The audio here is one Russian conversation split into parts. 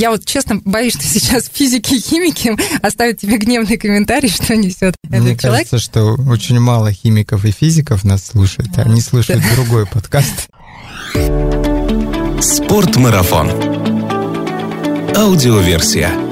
Я вот честно боюсь, что сейчас физики и химики оставят тебе гневный комментарий, что несет Мне этот человек. кажется, что очень мало химиков и физиков нас слушают, а они слушают другой подкаст. Спортмарафон. Аудиоверсия.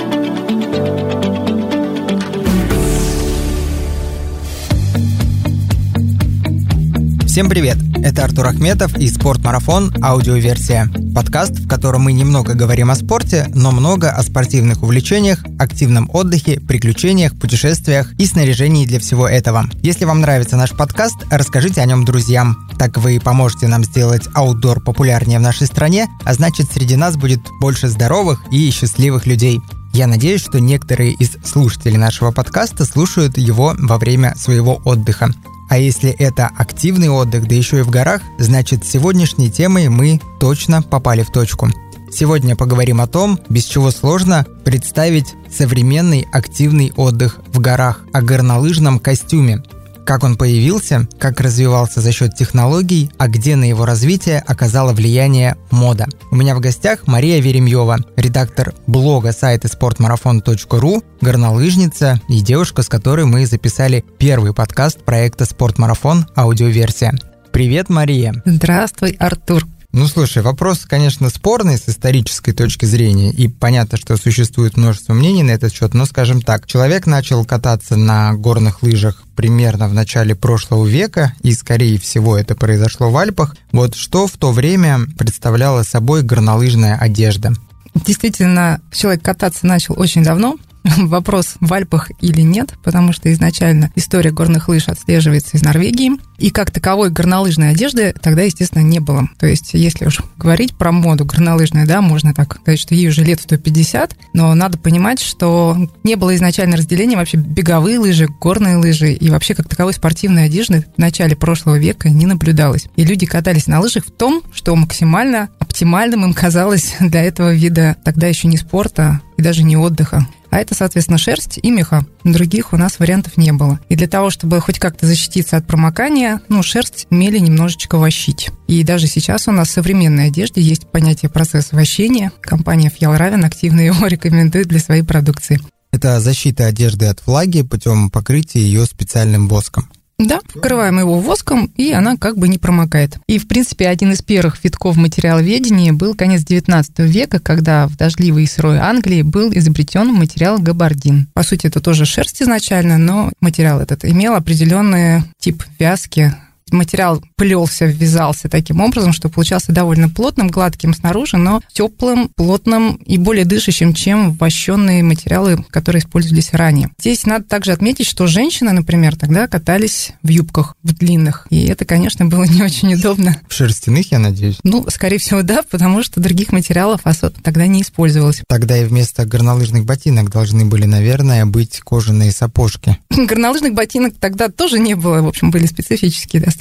Всем привет! Это Артур Ахметов и «Спортмарафон. Аудиоверсия». Подкаст, в котором мы немного говорим о спорте, но много о спортивных увлечениях, активном отдыхе, приключениях, путешествиях и снаряжении для всего этого. Если вам нравится наш подкаст, расскажите о нем друзьям. Так вы поможете нам сделать аутдор популярнее в нашей стране, а значит среди нас будет больше здоровых и счастливых людей. Я надеюсь, что некоторые из слушателей нашего подкаста слушают его во время своего отдыха. А если это активный отдых, да еще и в горах, значит сегодняшней темой мы точно попали в точку. Сегодня поговорим о том, без чего сложно представить современный активный отдых в горах, о горнолыжном костюме – как он появился, как развивался за счет технологий, а где на его развитие оказало влияние мода. У меня в гостях Мария Веремьева, редактор блога сайта sportmarathon.ru, горнолыжница и девушка, с которой мы записали первый подкаст проекта «Спортмарафон. Аудиоверсия». Привет, Мария. Здравствуй, Артур. Ну, слушай, вопрос, конечно, спорный с исторической точки зрения, и понятно, что существует множество мнений на этот счет, но, скажем так, человек начал кататься на горных лыжах примерно в начале прошлого века, и, скорее всего, это произошло в Альпах. Вот что в то время представляла собой горнолыжная одежда? Действительно, человек кататься начал очень давно, вопрос в Альпах или нет, потому что изначально история горных лыж отслеживается из Норвегии, и как таковой горнолыжной одежды тогда, естественно, не было. То есть, если уж говорить про моду горнолыжную, да, можно так сказать, что ей уже лет 150, но надо понимать, что не было изначально разделения вообще беговые лыжи, горные лыжи, и вообще как таковой спортивной одежды в начале прошлого века не наблюдалось. И люди катались на лыжах в том, что максимально оптимальным им казалось для этого вида тогда еще не спорта и даже не отдыха. А это, соответственно, шерсть и меха. Других у нас вариантов не было. И для того, чтобы хоть как-то защититься от промокания, ну, шерсть умели немножечко вощить. И даже сейчас у нас в современной одежде есть понятие процесс вощения. Компания Фьялравен активно его рекомендует для своей продукции. Это защита одежды от влаги путем покрытия ее специальным воском. Да, покрываем его воском, и она как бы не промокает. И, в принципе, один из первых витков материаловедения был конец 19 века, когда в дождливой и сырой Англии был изобретен материал габардин. По сути, это тоже шерсть изначально, но материал этот имел определенный тип вязки, материал плелся, ввязался таким образом, что получался довольно плотным, гладким снаружи, но теплым, плотным и более дышащим, чем вощенные материалы, которые использовались ранее. Здесь надо также отметить, что женщины, например, тогда катались в юбках, в длинных. И это, конечно, было не очень удобно. В шерстяных, я надеюсь? Ну, скорее всего, да, потому что других материалов особо тогда не использовалось. Тогда и вместо горнолыжных ботинок должны были, наверное, быть кожаные сапожки. Горнолыжных ботинок тогда тоже не было, в общем, были специфические достаточно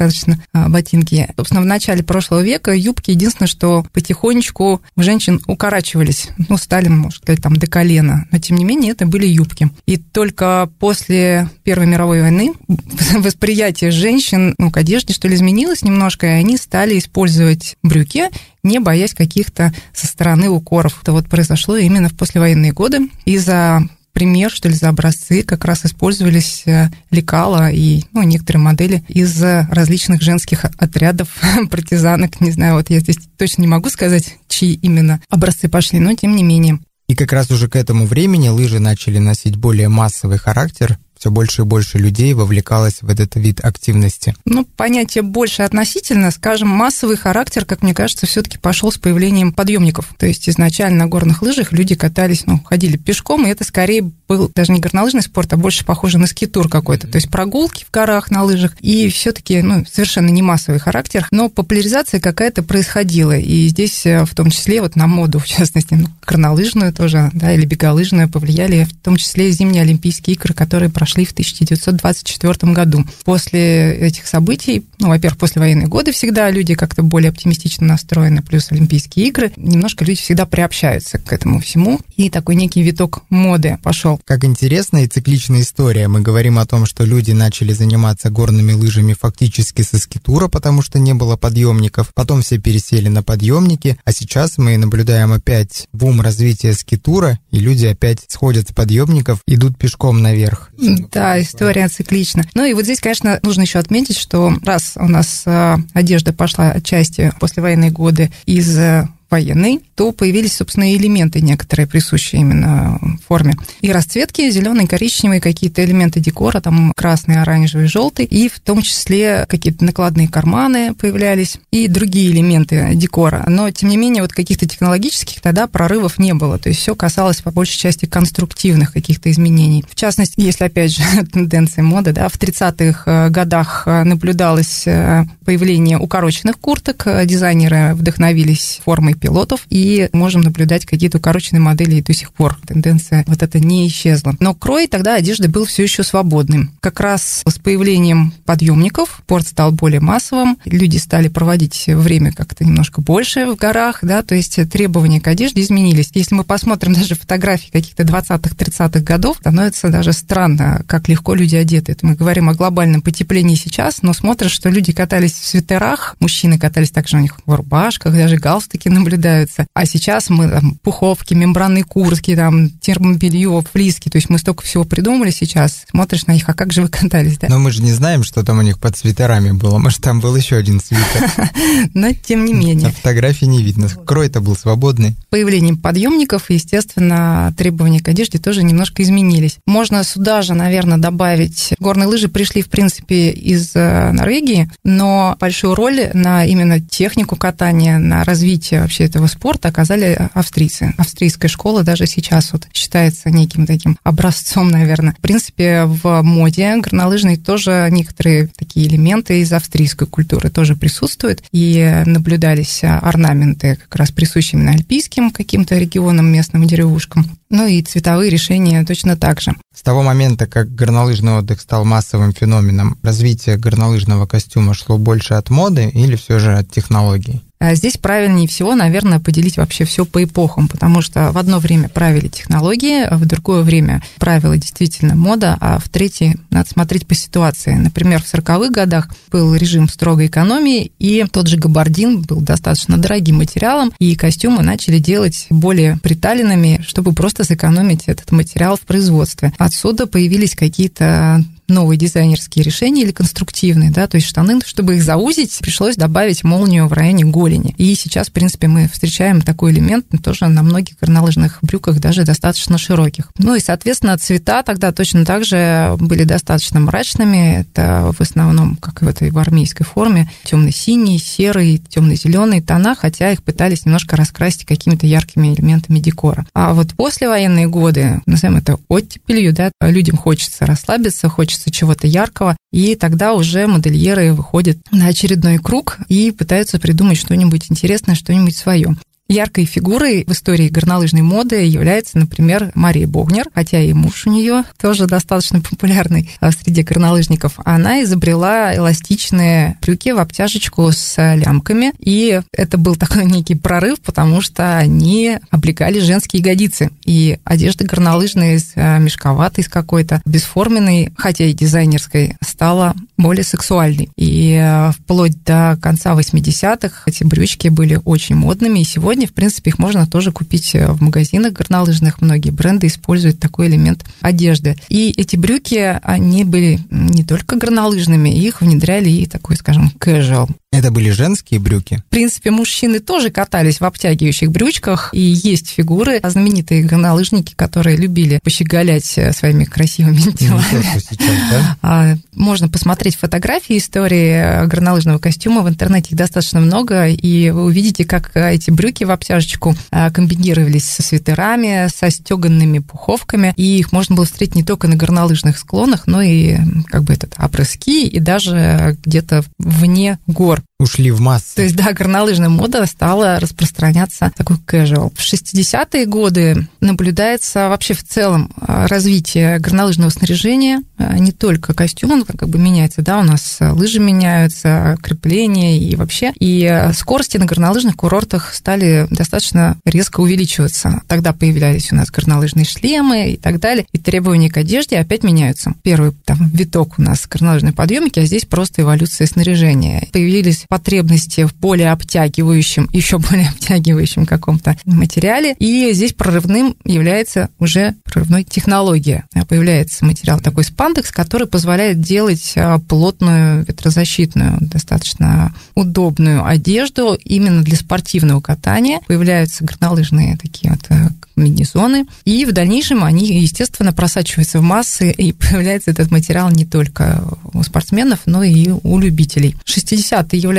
а, ботинки. Собственно, в начале прошлого века юбки единственное, что потихонечку у женщин укорачивались, ну, стали, может сказать, там до колена, но тем не менее это были юбки. И только после Первой мировой войны восприятие женщин ну, к одежде, что ли, изменилось немножко, и они стали использовать брюки, не боясь каких-то со стороны укоров. Это вот произошло именно в послевоенные годы из-за пример, что ли, за образцы как раз использовались э, лекала и ну, некоторые модели из различных женских отрядов, партизанок. Не знаю, вот я здесь точно не могу сказать, чьи именно образцы пошли, но тем не менее. И как раз уже к этому времени лыжи начали носить более массовый характер, все больше и больше людей вовлекалось в этот вид активности? Ну, понятие больше относительно, скажем, массовый характер, как мне кажется, все-таки пошел с появлением подъемников. То есть изначально на горных лыжах люди катались, ну, ходили пешком, и это скорее был даже не горнолыжный спорт, а больше похоже на скитур какой-то. То есть прогулки в горах на лыжах, и все-таки, ну, совершенно не массовый характер, но популяризация какая-то происходила. И здесь э, в том числе вот на моду, в частности, ну, горнолыжную тоже, да, или беголыжную повлияли, в том числе зимние Олимпийские игры, которые прошли пошли в 1924 году. После этих событий, ну, во-первых, после военные годы всегда люди как-то более оптимистично настроены, плюс Олимпийские игры, немножко люди всегда приобщаются к этому всему, и такой некий виток моды пошел. Как интересная и цикличная история. Мы говорим о том, что люди начали заниматься горными лыжами фактически со скитура, потому что не было подъемников. Потом все пересели на подъемники, а сейчас мы наблюдаем опять бум развития скитура, и люди опять сходят с подъемников, идут пешком наверх. Да, история циклична. Ну и вот здесь, конечно, нужно еще отметить, что раз у нас э, одежда пошла отчасти после военные годы из э, военной, то появились, собственно, элементы некоторые, присущие именно форме. И расцветки, зеленый, коричневый, какие-то элементы декора, там красный, оранжевый, желтый, и в том числе какие-то накладные карманы появлялись, и другие элементы декора. Но, тем не менее, вот каких-то технологических тогда прорывов не было. То есть все касалось, по большей части, конструктивных каких-то изменений. В частности, если, опять же, тенденции моды, да, в 30-х э, годах э, наблюдалось э, появление укороченных курток, дизайнеры вдохновились формой пилотов, и можем наблюдать какие-то укороченные модели и до сих пор. Тенденция вот эта не исчезла. Но крой тогда одежды был все еще свободным. Как раз с появлением подъемников порт стал более массовым, люди стали проводить время как-то немножко больше в горах, да, то есть требования к одежде изменились. Если мы посмотрим даже фотографии каких-то 20-х, 30-х годов, становится даже странно, как легко люди одеты. Это мы говорим о глобальном потеплении сейчас, но смотришь, что люди катались в свитерах, мужчины катались также у них в рубашках, даже галстуки на наблюдаются. А сейчас мы там, пуховки, мембранные куртки, там, термобелье, флиски, то есть мы столько всего придумали сейчас. Смотришь на них, а как же вы катались, да? Но мы же не знаем, что там у них под свитерами было. Может, там был еще один свитер. Но тем не менее. На фотографии не видно. Крой-то был свободный. Появлением подъемников, естественно, требования к одежде тоже немножко изменились. Можно сюда же, наверное, добавить... Горные лыжи пришли, в принципе, из э, Норвегии, но большую роль на именно технику катания, на развитие вообще этого спорта оказали австрийцы. Австрийская школа даже сейчас вот считается неким таким образцом, наверное. В принципе, в моде горнолыжной тоже некоторые такие элементы из австрийской культуры тоже присутствуют. И наблюдались орнаменты, как раз присущие именно альпийским каким-то регионам, местным деревушкам. Ну и цветовые решения точно так же. С того момента, как горнолыжный отдых стал массовым феноменом, развитие горнолыжного костюма шло больше от моды или все же от технологий? А здесь правильнее всего, наверное, поделить вообще все по эпохам, потому что в одно время правили технологии, в другое время правила действительно мода, а в третье надо смотреть по ситуации. Например, в 40-х годах был режим строгой экономии, и тот же габардин был достаточно дорогим материалом, и костюмы начали делать более приталенными, чтобы просто сэкономить этот материал в производстве. Отсюда появились какие-то новые дизайнерские решения или конструктивные, да, то есть штаны, чтобы их заузить, пришлось добавить молнию в районе голени. И сейчас, в принципе, мы встречаем такой элемент тоже на многих горнолыжных брюках, даже достаточно широких. Ну и, соответственно, цвета тогда точно так же были достаточно мрачными. Это в основном, как и в этой в армейской форме, темно-синий, серый, темно-зеленый тона, хотя их пытались немножко раскрасить какими-то яркими элементами декора. А вот послевоенные годы, назовем это оттепелью, да, людям хочется расслабиться, хочется хочется чего-то яркого, и тогда уже модельеры выходят на очередной круг и пытаются придумать что-нибудь интересное, что-нибудь свое. Яркой фигурой в истории горнолыжной моды является, например, Мария Богнер, хотя и муж у нее тоже достаточно популярный а, среди горнолыжников. Она изобрела эластичные брюки в обтяжечку с лямками, и это был такой некий прорыв, потому что они облегали женские ягодицы. И одежда горнолыжная из а, мешковатой, из какой-то бесформенной, хотя и дизайнерской, стала более сексуальной. И а, вплоть до конца 80-х эти брючки были очень модными, и сегодня сегодня, в принципе, их можно тоже купить э, в магазинах горнолыжных. Многие бренды используют такой элемент одежды. И эти брюки, они были не только горнолыжными, их внедряли и такой, скажем, casual это были женские брюки? В принципе, мужчины тоже катались в обтягивающих брючках, и есть фигуры, знаменитые горнолыжники, которые любили пощеголять э, своими красивыми телами. Сейчас, да? А, можно посмотреть фотографии истории э, горнолыжного костюма, в интернете их достаточно много, и вы увидите, как э, эти брюки в обтяжечку комбинировались со свитерами, со стеганными пуховками, и их можно было встретить не только на горнолыжных склонах, но и как бы этот опрыски, и даже где-то вне гор. mejor. Ушли в массы. То есть, да, горнолыжная мода стала распространяться такой casual. В 60-е годы наблюдается вообще в целом а, развитие горнолыжного снаряжения, а, не только костюм, он как бы меняется, да, у нас лыжи меняются, крепления и вообще. И скорости на горнолыжных курортах стали достаточно резко увеличиваться. Тогда появлялись у нас горнолыжные шлемы и так далее, и требования к одежде опять меняются. Первый там виток у нас горнолыжные подъемники, а здесь просто эволюция снаряжения. Появились потребности в более обтягивающем, еще более обтягивающем каком-то материале. И здесь прорывным является уже прорывной технология. Появляется материал такой спандекс, который позволяет делать а, плотную ветрозащитную, достаточно удобную одежду именно для спортивного катания. Появляются горнолыжные такие вот э, комбинезоны. И в дальнейшем они, естественно, просачиваются в массы, и появляется этот материал не только у спортсменов, но и у любителей. 60-е являются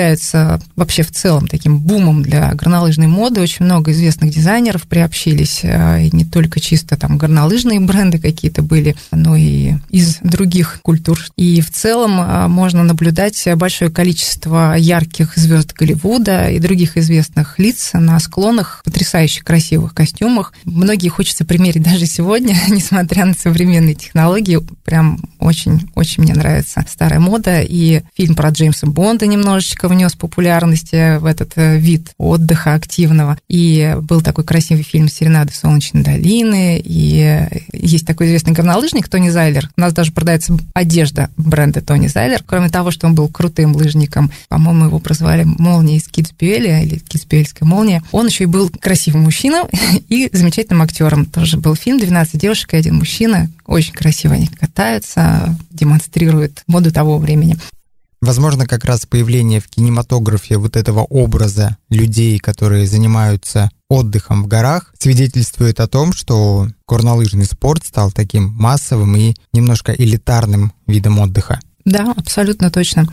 вообще в целом таким бумом для горнолыжной моды. Очень много известных дизайнеров приобщились, а, и не только чисто там горнолыжные бренды какие-то были, но и из других культур. И в целом а, можно наблюдать большое количество ярких звезд Голливуда и других известных лиц на склонах потрясающе красивых костюмах, многие хочется примерить даже сегодня, несмотря на современные технологии. Прям очень-очень мне нравится старая мода. И фильм про Джеймса Бонда немножечко внес популярности в этот э, вид отдыха активного. И был такой красивый фильм «Серенады солнечной долины». И есть такой известный горнолыжник Тони Зайлер. У нас даже продается одежда бренда Тони Зайлер. Кроме того, что он был крутым лыжником, по-моему, его прозвали «Молния из Китсбюэля» или «Китсбюэльская молния». Он еще и был красивым мужчиной и замечательным актером. Тоже был фильм «12 девушек и один мужчина». Очень красиво они катаются, демонстрируют моду того времени. Возможно, как раз появление в кинематографе вот этого образа людей, которые занимаются отдыхом в горах, свидетельствует о том, что горнолыжный спорт стал таким массовым и немножко элитарным видом отдыха. Да, абсолютно точно.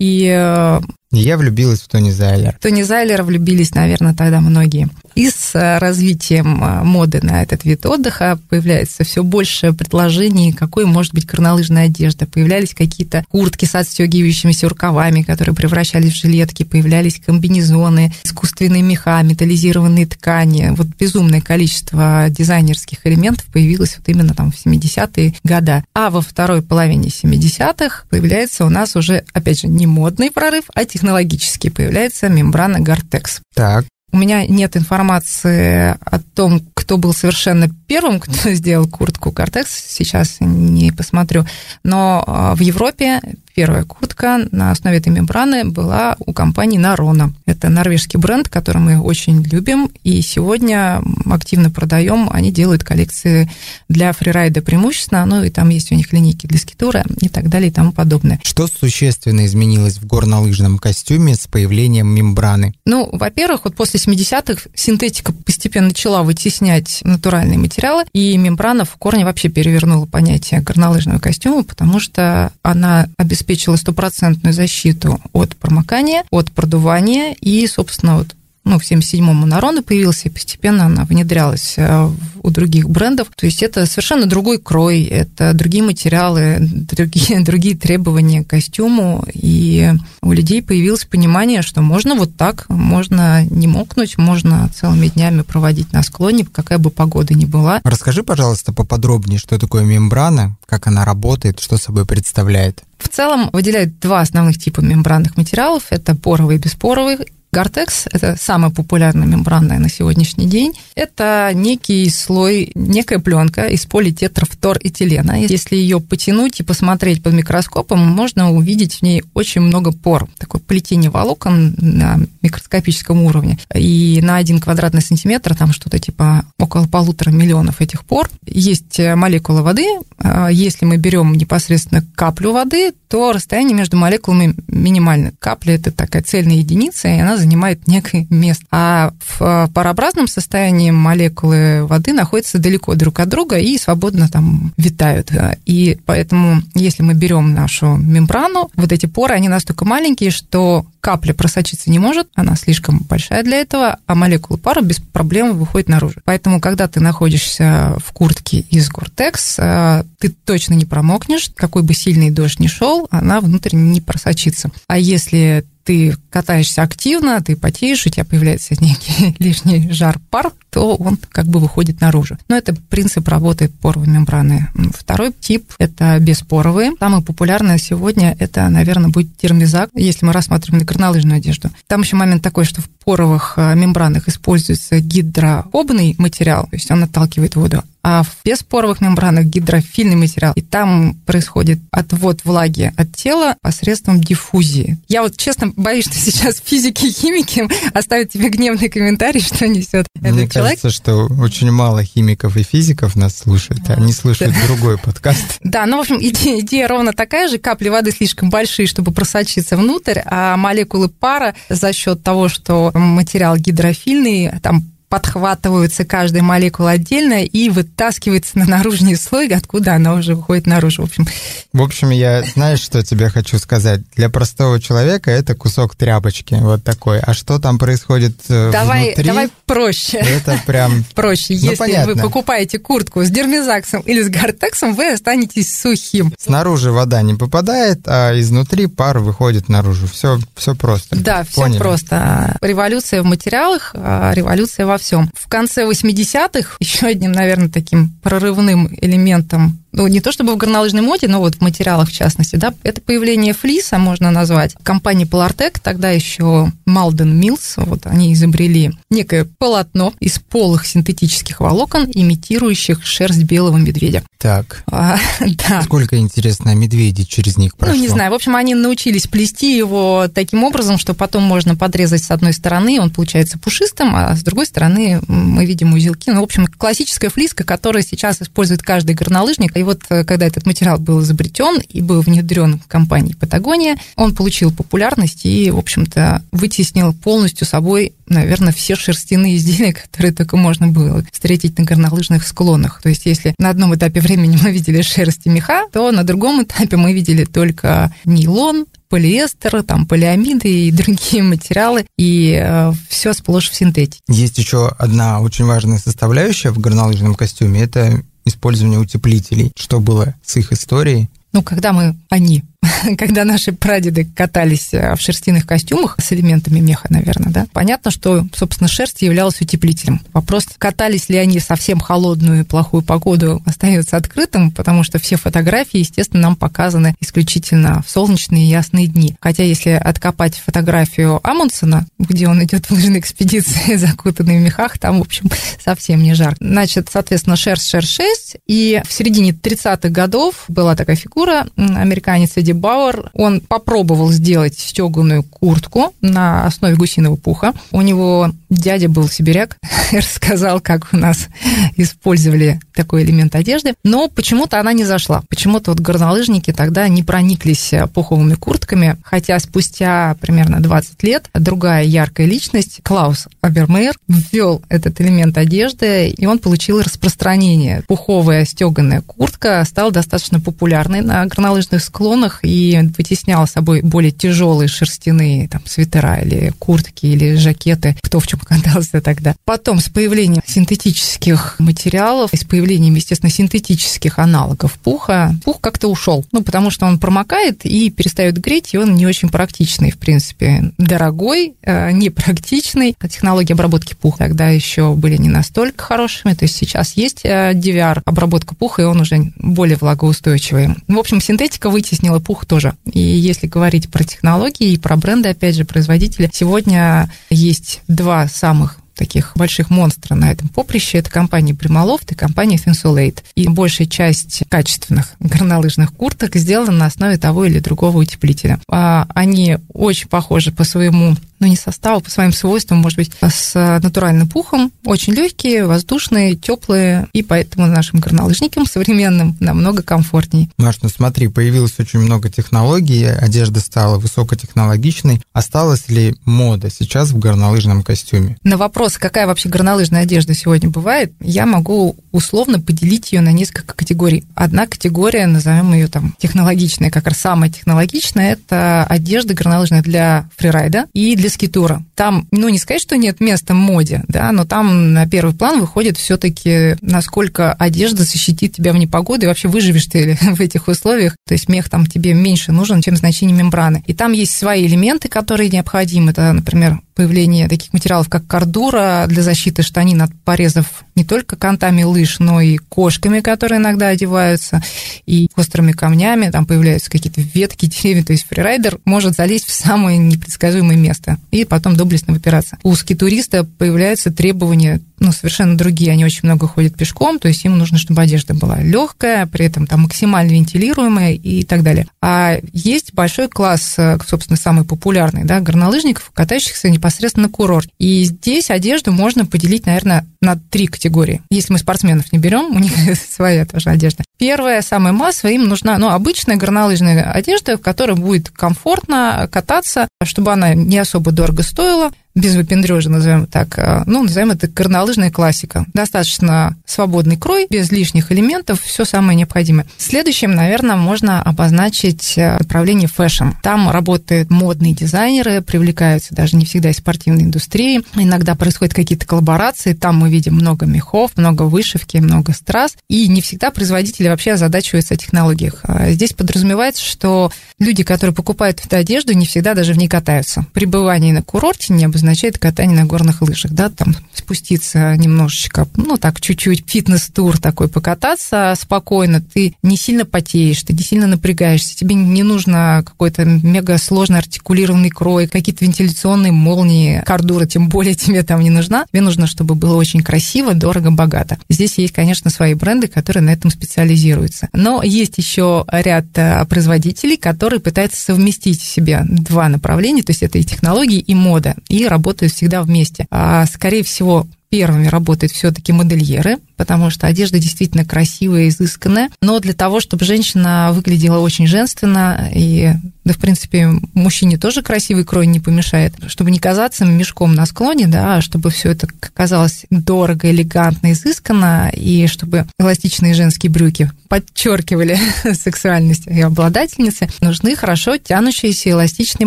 И э, я влюбилась в Тони Зайлер. В Тони Зайлера влюбились, наверное, тогда многие. И с э, развитием э, моды на этот вид отдыха появляется все больше предложений, какой может быть горнолыжная одежда. Появлялись какие-то куртки с отстегивающимися рукавами, которые превращались в жилетки, появлялись комбинезоны, искусственные меха, металлизированные ткани. Вот безумное количество дизайнерских элементов появилось вот именно там в 70-е годы. А во второй половине 70-х появляется у нас уже, опять же, не модный прорыв, а технологический. Появляется мембрана Гортекс. Так. У меня нет информации о том, кто был совершенно первым, кто сделал куртку Кортекс, сейчас не посмотрю. Но а, в Европе первая куртка на основе этой мембраны была у компании Нарона. Это норвежский бренд, который мы очень любим, и сегодня активно продаем. Они делают коллекции для фрирайда преимущественно, ну и там есть у них линейки для скитура и так далее и тому подобное. Что существенно изменилось в горнолыжном костюме с появлением мембраны? Ну, во-первых, вот после 70-х синтетика постепенно начала вытеснять натуральные материалы, и мембрана в корне вообще перевернула понятие горнолыжного костюма, потому что она обеспечила стопроцентную защиту от промокания, от продувания и, собственно, вот ну, в 77-м Монарона появился, и постепенно она внедрялась э, у других брендов. То есть это совершенно другой крой, это другие материалы, другие, другие требования к костюму, и у людей появилось понимание, что можно вот так, можно не мокнуть, можно целыми днями проводить на склоне, какая бы погода ни была. Расскажи, пожалуйста, поподробнее, что такое мембрана, как она работает, что собой представляет. В целом выделяют два основных типа мембранных материалов. Это поровый и беспоровый. Гортекс – это самая популярная мембранная на сегодняшний день. Это некий слой, некая пленка из политетрафторэтилена. Если ее потянуть и посмотреть под микроскопом, можно увидеть в ней очень много пор. Такое плетение волокон на микроскопическом уровне. И на один квадратный сантиметр там что-то типа около полутора миллионов этих пор. Есть молекула воды. А если мы берем непосредственно каплю воды, то расстояние между молекулами минимальное. Капля – это такая цельная единица, и она занимает некое место. А в э, парообразном состоянии молекулы воды находятся далеко друг от друга и свободно там витают. И поэтому, если мы берем нашу мембрану, вот эти поры, они настолько маленькие, что капля просочиться не может, она слишком большая для этого, а молекула пара без проблем выходит наружу. Поэтому, когда ты находишься в куртке из Гортекс, э, ты точно не промокнешь, какой бы сильный дождь ни шел, она внутрь не просочится. А если ты катаешься активно, ты потеешь, у тебя появляется некий лишний жар, пар, то он как бы выходит наружу. Но это принцип работы поровой мембраны. Второй тип – это беспоровые. Самое популярное сегодня – это, наверное, будет термизак, если мы рассматриваем горнолыжную одежду. Там еще момент такой, что в поровых э, мембранах используется гидрофобный материал, то есть он отталкивает воду, а в беспоровых мембранах гидрофильный материал, и там происходит отвод влаги от тела посредством диффузии. Я вот честно боюсь, что сейчас физики и химики оставят тебе гневный комментарий, что несет Мне этот человек. кажется, что очень мало химиков и физиков нас слушают, а они слушают другой подкаст. Да, ну, в общем, идея, идея ровно такая же. Капли воды слишком большие, чтобы просочиться внутрь, а молекулы пара за счет того, что материал гидрофильный, там подхватываются каждая молекула отдельно и вытаскивается на наружный слой, откуда она уже выходит наружу. В общем, в общем я знаешь, что тебе хочу сказать? Для простого человека это кусок тряпочки вот такой. А что там происходит э, давай, внутри? Давай проще. Это прям... Проще. Ну, Если понятно. вы покупаете куртку с дермизаксом или с гортексом, вы останетесь сухим. Снаружи вода не попадает, а изнутри пар выходит наружу. Все, все просто. Да, все просто. Революция в материалах, а революция во всем. В конце 80-х еще одним, наверное, таким прорывным элементом ну, не то чтобы в горнолыжной моде, но вот в материалах в частности, да, это появление флиса, можно назвать. Компания Polartec, тогда еще Malden Mills, вот они изобрели некое полотно из полых синтетических волокон, имитирующих шерсть белого медведя. Так. А, да. Сколько, интересно, медведей через них прошло? Ну, не знаю. В общем, они научились плести его таким образом, что потом можно подрезать с одной стороны, он получается пушистым, а с другой стороны мы видим узелки. Ну, в общем, классическая флиска, которую сейчас использует каждый горнолыжник, и вот э, когда этот материал был изобретен и был внедрен в компании Патагония, он получил популярность и, в общем-то, вытеснил полностью собой, наверное, все шерстяные изделия, которые только можно было встретить на горнолыжных склонах. То есть, если на одном этапе времени мы видели шерсть и меха, то на другом этапе мы видели только нейлон, полиэстер, там полиамиды и другие материалы, и э, все сплошь в синтетике. Есть еще одна очень важная составляющая в горнолыжном костюме, это использование утеплителей. Что было с их историей? Ну, когда мы, они, когда наши прадеды катались э, в шерстяных костюмах с элементами меха, наверное, да, понятно, что, собственно, шерсть являлась утеплителем. Вопрос, катались ли они совсем холодную и плохую погоду, остается открытым, потому что все фотографии, естественно, нам показаны исключительно в солнечные ясные дни. Хотя, если откопать фотографию Амундсена, где он идет в лыжной экспедиции, закутанный в мехах, там, в общем, совсем не жарко. Значит, соответственно, шерсть, шерсть, шерсть. И в середине 30-х годов была такая фигура, американец Бауэр, он попробовал сделать стеганую куртку на основе гусиного пуха. У него дядя был сибиряк, рассказал, как у нас использовали такой элемент одежды, но почему-то она не зашла. Почему-то вот горнолыжники тогда не прониклись пуховыми куртками, хотя спустя примерно 20 лет другая яркая личность, Клаус Абермейер, ввел этот элемент одежды, и он получил распространение. Пуховая стеганая куртка стала достаточно популярной на горнолыжных склонах, и вытесняла собой более тяжелые шерстяные там, свитера или куртки или жакеты, кто в чем катался тогда. Потом с появлением синтетических материалов, с появлением, естественно, синтетических аналогов пуха, пух как-то ушел. Ну, потому что он промокает и перестает греть, и он не очень практичный, в принципе. Дорогой, э, непрактичный. Технологии обработки пуха тогда еще были не настолько хорошими. То есть сейчас есть э, DVR, обработка пуха, и он уже более влагоустойчивый. В общем, синтетика вытеснила пух тоже. И если говорить про технологии и про бренды, опять же, производители, сегодня есть два самых таких больших монстра на этом поприще. Это компания Primaloft и компания Finsulate. И большая часть качественных горнолыжных курток сделана на основе того или другого утеплителя. А они очень похожи по своему ну, не составу, по своим свойствам, может быть, с натуральным пухом. Очень легкие, воздушные, теплые, и поэтому нашим горнолыжникам современным намного комфортнее. Маш, ну смотри, появилось очень много технологий, одежда стала высокотехнологичной. Осталась ли мода сейчас в горнолыжном костюме? На вопрос, какая вообще горнолыжная одежда сегодня бывает, я могу условно поделить ее на несколько категорий. Одна категория, назовем ее там технологичная, как раз самая технологичная, это одежда горнолыжная для фрирайда и для для скитура. Там, ну, не сказать, что нет места моде, да, но там на первый план выходит все-таки, насколько одежда защитит тебя в непогоду, и вообще выживешь ты в этих условиях. То есть мех там тебе меньше нужен, чем значение мембраны. И там есть свои элементы, которые необходимы. Это, например, появление таких материалов, как кордура для защиты штанин от порезов не только кантами лыж, но и кошками, которые иногда одеваются, и острыми камнями, там появляются какие-то ветки, деревья, то есть фрирайдер может залезть в самое непредсказуемое место и потом доблестно выпираться. У скитуриста появляются требования ну, совершенно другие, они очень много ходят пешком, то есть им нужно, чтобы одежда была легкая, при этом там максимально вентилируемая и так далее. А есть большой класс, э, собственно, самый популярный, да, горнолыжников, катающихся непосредственно на курорт. И здесь одежду можно поделить, наверное, на три категории. Если мы спортсменов не берем, у них своя тоже одежда. Первая, самая массовая, им нужна ну, обычная горнолыжная одежда, в которой будет комфортно кататься, чтобы она не особо дорого стоила, без выпендрежа, назовем так, а, ну, назовем это горнолыжная классика. Достаточно свободный крой, без лишних элементов, все самое необходимое. Следующим, наверное, можно обозначить э, направление fashion. Там работают модные дизайнеры, привлекаются даже не всегда из спортивной индустрии. Иногда происходят какие-то коллаборации, там мы видим много мехов, много вышивки, много страз, и не всегда производители вообще озадачиваются о технологиях. А здесь подразумевается, что люди, которые покупают эту одежду, не всегда даже в ней катаются. Пребывание на курорте не обозначает означает катание на горных лыжах, да, там спуститься немножечко, ну так чуть-чуть, фитнес-тур такой покататься спокойно, ты не сильно потеешь, ты не сильно напрягаешься, тебе не нужно какой-то мега сложный артикулированный крой, какие-то вентиляционные молнии, кардура тем более тебе там не нужна, тебе нужно, чтобы было очень красиво, дорого, богато. Здесь есть, конечно, свои бренды, которые на этом специализируются. Но есть еще ряд э, производителей, которые пытаются совместить в себе два направления, то есть это и технологии, и мода, и работают всегда вместе. А, скорее всего, первыми работают все-таки модельеры, потому что одежда действительно красивая, изысканная. Но для того, чтобы женщина выглядела очень женственно, и, да, в принципе, мужчине тоже красивый крой не помешает, чтобы не казаться мешком на склоне, да, а чтобы все это казалось дорого, элегантно, изысканно, и чтобы эластичные женские брюки подчеркивали сексуальность и обладательницы, нужны хорошо тянущиеся эластичные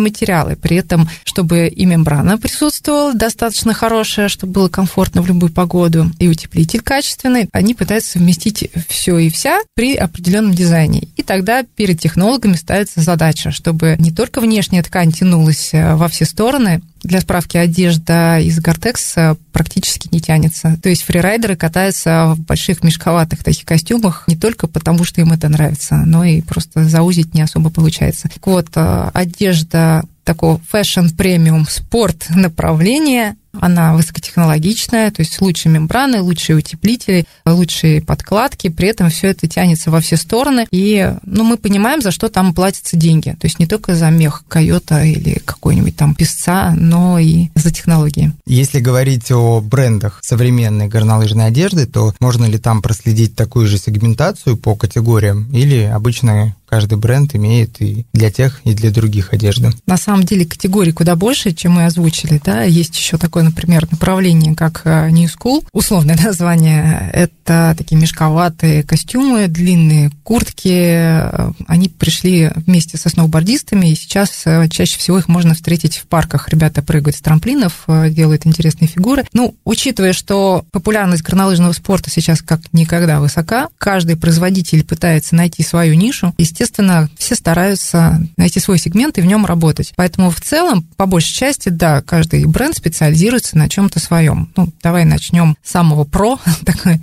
материалы. При этом, чтобы и мембрана присутствовала достаточно хорошая, чтобы было комфортно в любую погоду, и утеплитель качественный, качественной, они пытаются совместить все и вся при определенном дизайне. И тогда перед технологами ставится задача, чтобы не только внешняя ткань тянулась э, во все стороны, для справки, одежда из Gore-Tex а практически не тянется. То есть фрирайдеры катаются в больших мешковатых таких костюмах не только потому, что им это нравится, но и просто заузить не особо получается. Так вот, э, одежда такого fashion премиум спорт направления она высокотехнологичная, то есть лучшие мембраны, лучшие утеплители, лучшие подкладки, при этом все это тянется во все стороны, и ну, мы понимаем, за что там платятся деньги. То есть не только за мех койота или какой-нибудь там песца, но и за технологии. Если говорить о брендах современной горнолыжной одежды, то можно ли там проследить такую же сегментацию по категориям или обычно каждый бренд имеет и для тех, и для других одежды. На самом деле категорий куда больше, чем мы озвучили. Да? Есть еще такое, например, направление, как э, New School. Условное название. Это такие мешковатые костюмы, длинные куртки. Они пришли вместе со сноубордистами, и сейчас э, чаще всего их можно встретить в парках. Ребята прыгают с трамплинов, э, делают интересные фигуры. Ну, учитывая, что популярность горнолыжного спорта сейчас как никогда высока, каждый производитель пытается найти свою нишу. Естественно, естественно, все стараются найти свой сегмент и в нем работать. Поэтому в целом, по большей части, да, каждый бренд специализируется на чем-то своем. Ну, давай начнем с самого про.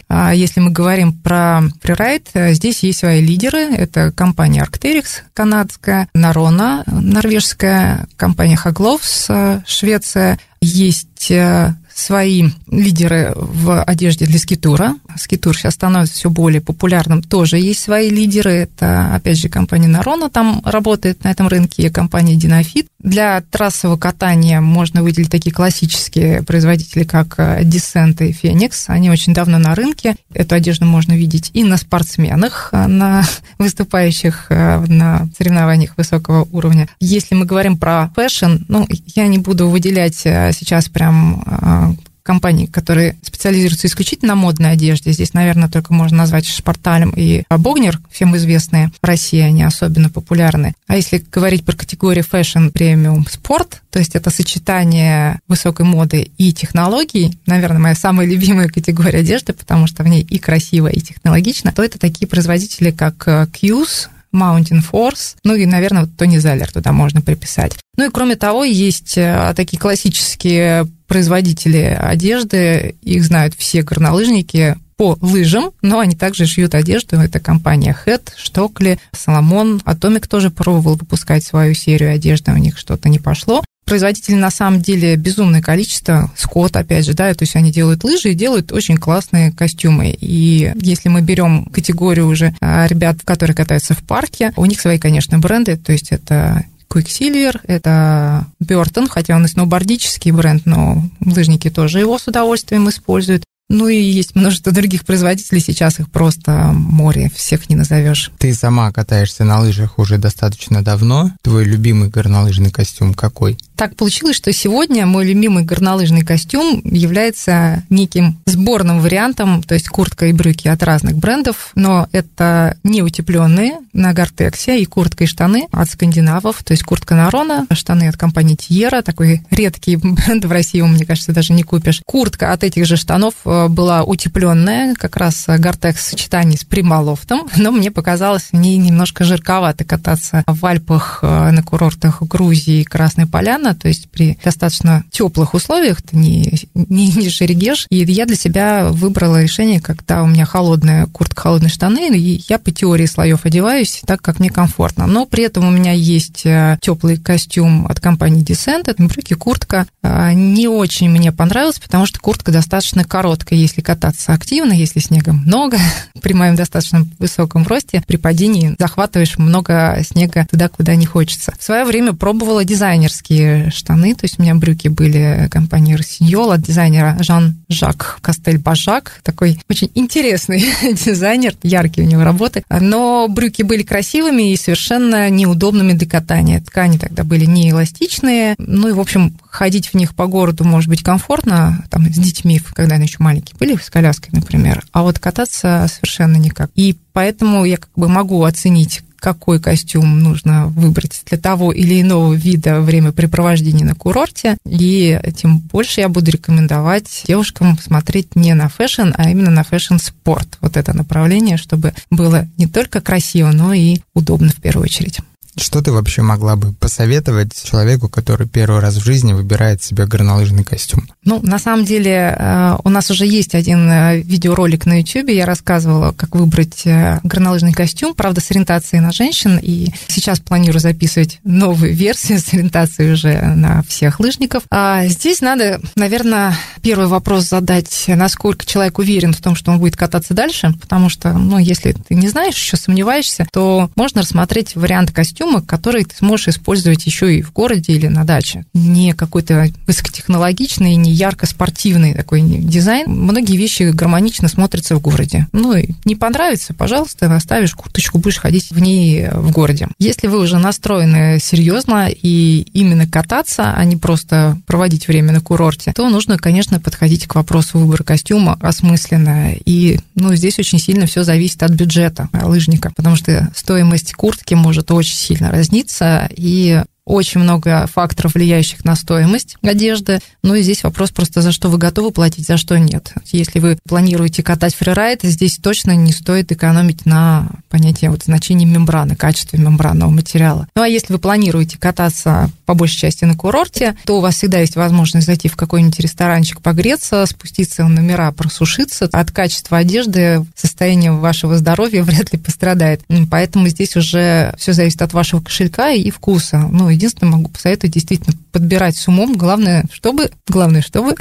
А если мы говорим про фрирайд, здесь есть свои лидеры. Это компания Arcteryx канадская, Narona норвежская, компания Hagloves Швеция. Есть э, свои лидеры в одежде для скитура. Скитур сейчас становится все более популярным. Тоже есть свои лидеры. Это, опять же, компания Нарона там работает на этом рынке, и компания Динафит. Для трассового катания можно выделить такие классические производители, как Descent и Phoenix. Они очень давно на рынке. Эту одежду можно видеть и на спортсменах, на выступающих э, на соревнованиях высокого уровня. Если мы говорим про fashion, ну, я не буду выделять э, сейчас прям э, компаний, которые специализируются исключительно на модной одежде. Здесь, наверное, только можно назвать Sportalm и Bogner, всем известные в России, они особенно популярны. А если говорить про категорию fashion, премиум, спорт, то есть это сочетание высокой моды и технологий, наверное, моя самая любимая категория одежды, потому что в ней и красиво, и технологично, то это такие производители, как KJUS, Mountain Force, ну и, наверное, вот Тони Залер туда можно приписать. Ну и кроме того, есть э, такие классические производители одежды, их знают все горнолыжники, по лыжам, но они также шьют одежду. Это компания Head, Штокли, Соломон. Атомик тоже пробовал выпускать свою серию одежды, у них что-то не пошло. Производителей на самом деле безумное количество. Скотт, опять же, да, то есть они делают лыжи и делают очень классные костюмы. И если мы берем категорию уже а, ребят, которые катаются в парке, у них свои, конечно, бренды, то есть это Quicksilver, это Бертон, хотя он и сноубордический бренд, но лыжники тоже его с удовольствием используют. Ну и есть множество других производителей, сейчас их просто море, всех не назовешь. Ты сама катаешься на лыжах уже достаточно давно. Твой любимый горнолыжный костюм какой? Так получилось, что сегодня мой любимый горнолыжный костюм является неким сборным вариантом, то есть куртка и брюки от разных брендов, но это не утепленные на Гортексе и куртка и штаны от скандинавов, то есть куртка Нарона, штаны от компании Тьера, такой редкий бренд в России, мне кажется, даже не купишь. Куртка от этих же штанов э, была утепленная, как раз Гортекс в сочетании с прималофтом, но мне показалось в немножко жарковато кататься в Альпах э, на курортах Грузии и Красной Поляны, то есть при достаточно теплых условиях, это не, не, не шерегеш. И я для себя выбрала решение, когда у меня холодная куртка, холодные штаны, и я по теории слоев одеваюсь так, как мне комфортно. Но при этом у меня есть э, теплый костюм от компании Descent, это брюки, куртка. А, не очень мне понравилось, потому что куртка достаточно короткая, если кататься активно, если снега много, при моем достаточно высоком росте, при падении захватываешь много снега туда, куда не хочется. В свое время пробовала дизайнерские штаны, то есть у меня брюки были компании Росиньол от дизайнера Жан-Жак Кастель-Бажак, такой очень интересный дизайнер, яркие у него работы, но брюки были красивыми и совершенно неудобными для катания. Ткани тогда были не эластичные, ну и, в общем, ходить в них по городу может быть комфортно, там, с детьми, когда они еще маленькие были, с коляской, например, а вот кататься совершенно никак. И поэтому я как бы могу оценить какой костюм нужно выбрать для того или иного вида времяпрепровождения на курорте. И тем больше я буду рекомендовать девушкам смотреть не на fashion, а именно на fashion-спорт. Вот это направление, чтобы было не только красиво, но и удобно в первую очередь. Что ты вообще могла бы посоветовать человеку, который первый раз в жизни выбирает себе горнолыжный костюм? Ну, на самом деле, э, у нас уже есть один э, видеоролик на YouTube. Я рассказывала, как выбрать э, горнолыжный костюм, правда, с ориентацией на женщин. И сейчас планирую записывать новую версию с ориентацией уже на всех лыжников. А здесь надо, наверное, первый вопрос задать, насколько человек уверен в том, что он будет кататься дальше. Потому что, ну, если ты не знаешь, еще сомневаешься, то можно рассмотреть вариант костюма, костюмы, которые ты сможешь использовать еще и в городе или на даче. Не какой-то высокотехнологичный, не ярко-спортивный такой дизайн. Многие вещи гармонично смотрятся в городе. Ну, и не понравится, пожалуйста, оставишь курточку, будешь ходить в ней в городе. Если вы уже настроены серьезно и именно кататься, а не просто проводить время на курорте, то нужно, конечно, подходить к вопросу выбора костюма осмысленно. И ну, здесь очень сильно все зависит от бюджета лыжника, потому что стоимость куртки может очень сильно разнится, и очень много факторов, влияющих на стоимость одежды. Ну и здесь вопрос просто, за что вы готовы платить, за что нет. Если вы планируете катать фрирайд, здесь точно не стоит экономить на понятии вот, значения мембраны, качестве мембранного материала. Ну а если вы планируете кататься по большей части на курорте, то у вас всегда есть возможность зайти в какой-нибудь ресторанчик погреться, спуститься в номера, просушиться. От качества одежды состояние вашего здоровья вряд ли пострадает. Поэтому здесь уже все зависит от вашего кошелька и вкуса. Ну, единственное, могу посоветовать действительно подбирать с умом. Главное, чтобы, главное, чтобы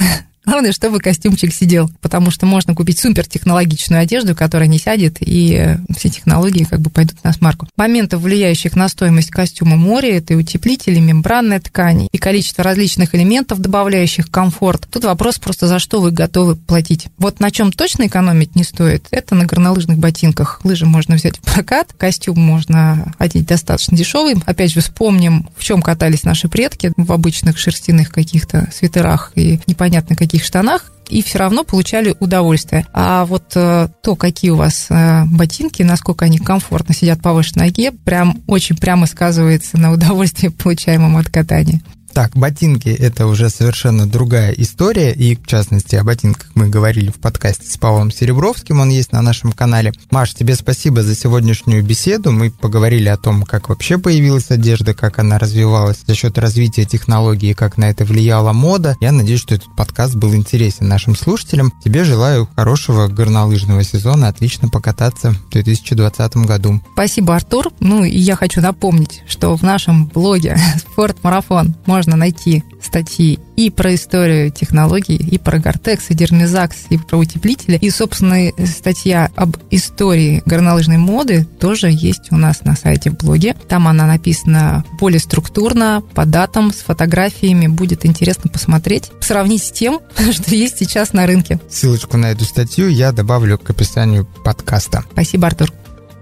Главное, чтобы костюмчик сидел, потому что можно купить супертехнологичную одежду, которая не сядет, и все технологии как бы пойдут на смарку. Моментов, влияющих на стоимость костюма море, это и утеплители, мембранная ткань, и количество различных элементов, добавляющих комфорт. Тут вопрос просто, за что вы готовы платить. Вот на чем точно экономить не стоит, это на горнолыжных ботинках. Лыжи можно взять в прокат, костюм можно одеть достаточно дешевый. Опять же, вспомним, в чем катались наши предки, в обычных шерстяных каких-то свитерах и непонятно каких таких штанах, и все равно получали удовольствие. А вот э, то, какие у вас э, ботинки, насколько они комфортно сидят по вашей ноге, прям очень прямо сказывается на удовольствии, получаемом от катания. Так, ботинки – это уже совершенно другая история, и, в частности, о ботинках мы говорили в подкасте с Павлом Серебровским, он есть на нашем канале. Маш, тебе спасибо за сегодняшнюю беседу, мы поговорили о том, как вообще появилась одежда, как она развивалась за счет развития технологий, как на это влияла мода. Я надеюсь, что этот подкаст был интересен нашим слушателям. Тебе желаю хорошего горнолыжного сезона, отлично покататься в 2020 году. Спасибо, Артур. Ну, и я хочу напомнить, что в нашем блоге «Спортмарафон» можно можно найти статьи и про историю технологий, и про Гортекс, и Дермизакс, и про утеплители. И, собственно, статья об истории горнолыжной моды тоже есть у нас на сайте в блоге. Там она написана более структурно, по датам, с фотографиями. Будет интересно посмотреть, сравнить с тем, что есть сейчас на рынке. Ссылочку на эту статью я добавлю к описанию подкаста. Спасибо, Артур.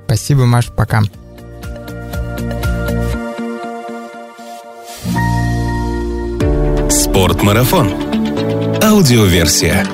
Спасибо, Маш, пока. Спортмарафон. Аудиоверсия.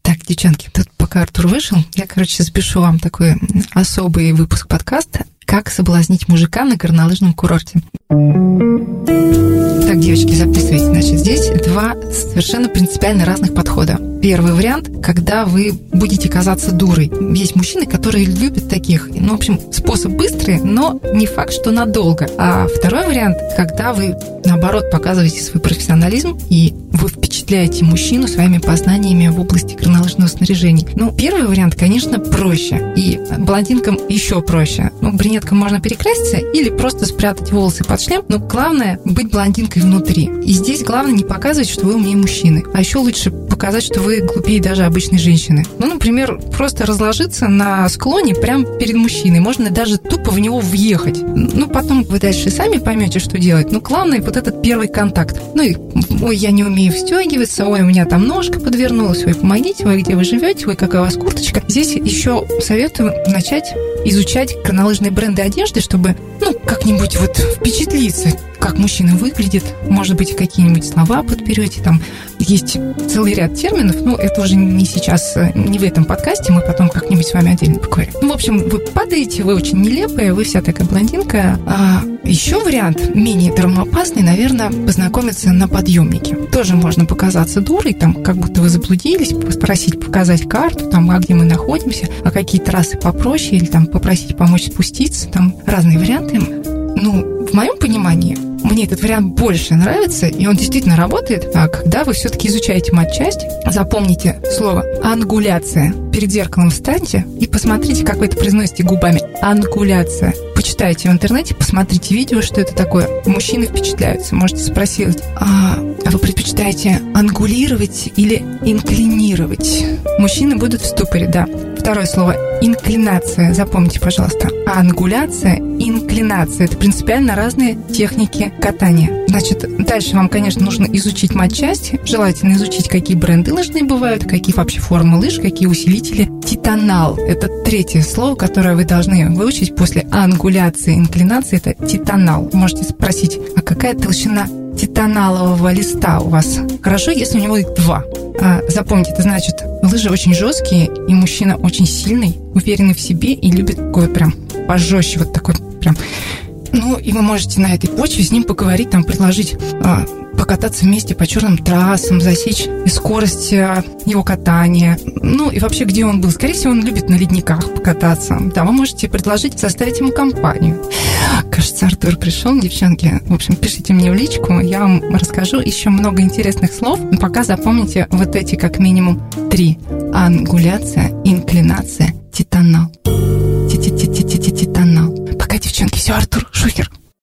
Так, девчонки, тут пока Артур вышел, я, короче, запишу вам такой особый выпуск подкаста «Как соблазнить мужика на горнолыжном курорте». Так, девочки, записывайте. Значит, здесь два совершенно принципиально разных подхода. Первый вариант, когда вы будете казаться дурой. Есть мужчины, которые любят таких. Ну, в общем, способ быстрый, но не факт, что надолго. А второй вариант, когда вы, наоборот, показываете свой профессионализм и вы впечатляете мужчину своими познаниями в области горнолыжного снаряжения. Ну, первый вариант, конечно, проще. И блондинкам еще проще. Ну, брюнеткам можно перекраситься или просто спрятать волосы под шлем. Но главное быть блондинкой внутри. И здесь главное не показывать, что вы умнее мужчины. А еще лучше показать, что вы глупее даже обычной женщины. Ну, например, просто разложиться на склоне прямо перед мужчиной. Можно даже тупо в него въехать. Ну, потом вы дальше сами поймете, что делать. Но главное вот этот первый контакт. Ну и, ой, я не умею встегиваться, ой, у меня там ножка подвернулась, ой, помогите, ой, где вы живете, ой, какая у вас курточка. Здесь еще советую начать изучать горнолыжные бренды одежды, чтобы, ну, как-нибудь вот впечатлиться, как мужчина выглядит, может быть, какие-нибудь слова подберете, там есть целый ряд терминов, но это уже не сейчас, не в этом подкасте, мы потом как-нибудь с вами отдельно поговорим. Ну, в общем, вы падаете, вы очень нелепая, вы вся такая блондинка. А еще вариант, менее травмоопасный, наверное, познакомиться на подъемнике. Тоже можно показаться дурой, там, как будто вы заблудились, попросить показать карту, там, а где мы находимся, а какие трассы попроще, или там попросить помочь спуститься, там разные варианты. Ну, в моем понимании, мне этот вариант больше нравится, и он действительно работает. А когда вы все-таки изучаете матчасть, запомните слово «ангуляция». Перед зеркалом встаньте и посмотрите, как вы это произносите губами. Ангуляция. Почитайте в интернете, посмотрите видео, что это такое. Мужчины впечатляются. Можете спросить, а, а вы предпочитаете ангулировать или инклинировать? Мужчины будут в ступоре, да. Второе слово – инклинация. Запомните, пожалуйста. Ангуляция, инклинация – это принципиально разные техники катания. Значит, дальше вам, конечно, нужно изучить матчасть. Желательно изучить, какие бренды лыжные бывают, какие вообще формы лыж, какие усилители. Титанал – это третье слово, которое вы должны выучить после ангуляции, инклинации. Это титанал. Можете спросить, а какая толщина титаналового листа у вас? Хорошо, если у него их два. А, запомните, это значит, лыжи очень жесткие, и мужчина очень сильный, уверенный в себе и любит такое прям пожестче, вот такой прям. Ну, и вы можете на этой почве с ним поговорить, там, предложить а, покататься вместе по черным трассам, засечь скорость а, его катания. Ну, и вообще, где он был. Скорее всего, он любит на ледниках покататься. Да, вы можете предложить составить ему компанию. Кажется, Артур пришел, девчонки. В общем, пишите мне в личку, я вам расскажу еще много интересных слов. Но пока запомните вот эти как минимум три. Ангуляция, инклинация, титанал. Титанал. Пока, девчонки, все, Артур Шухер.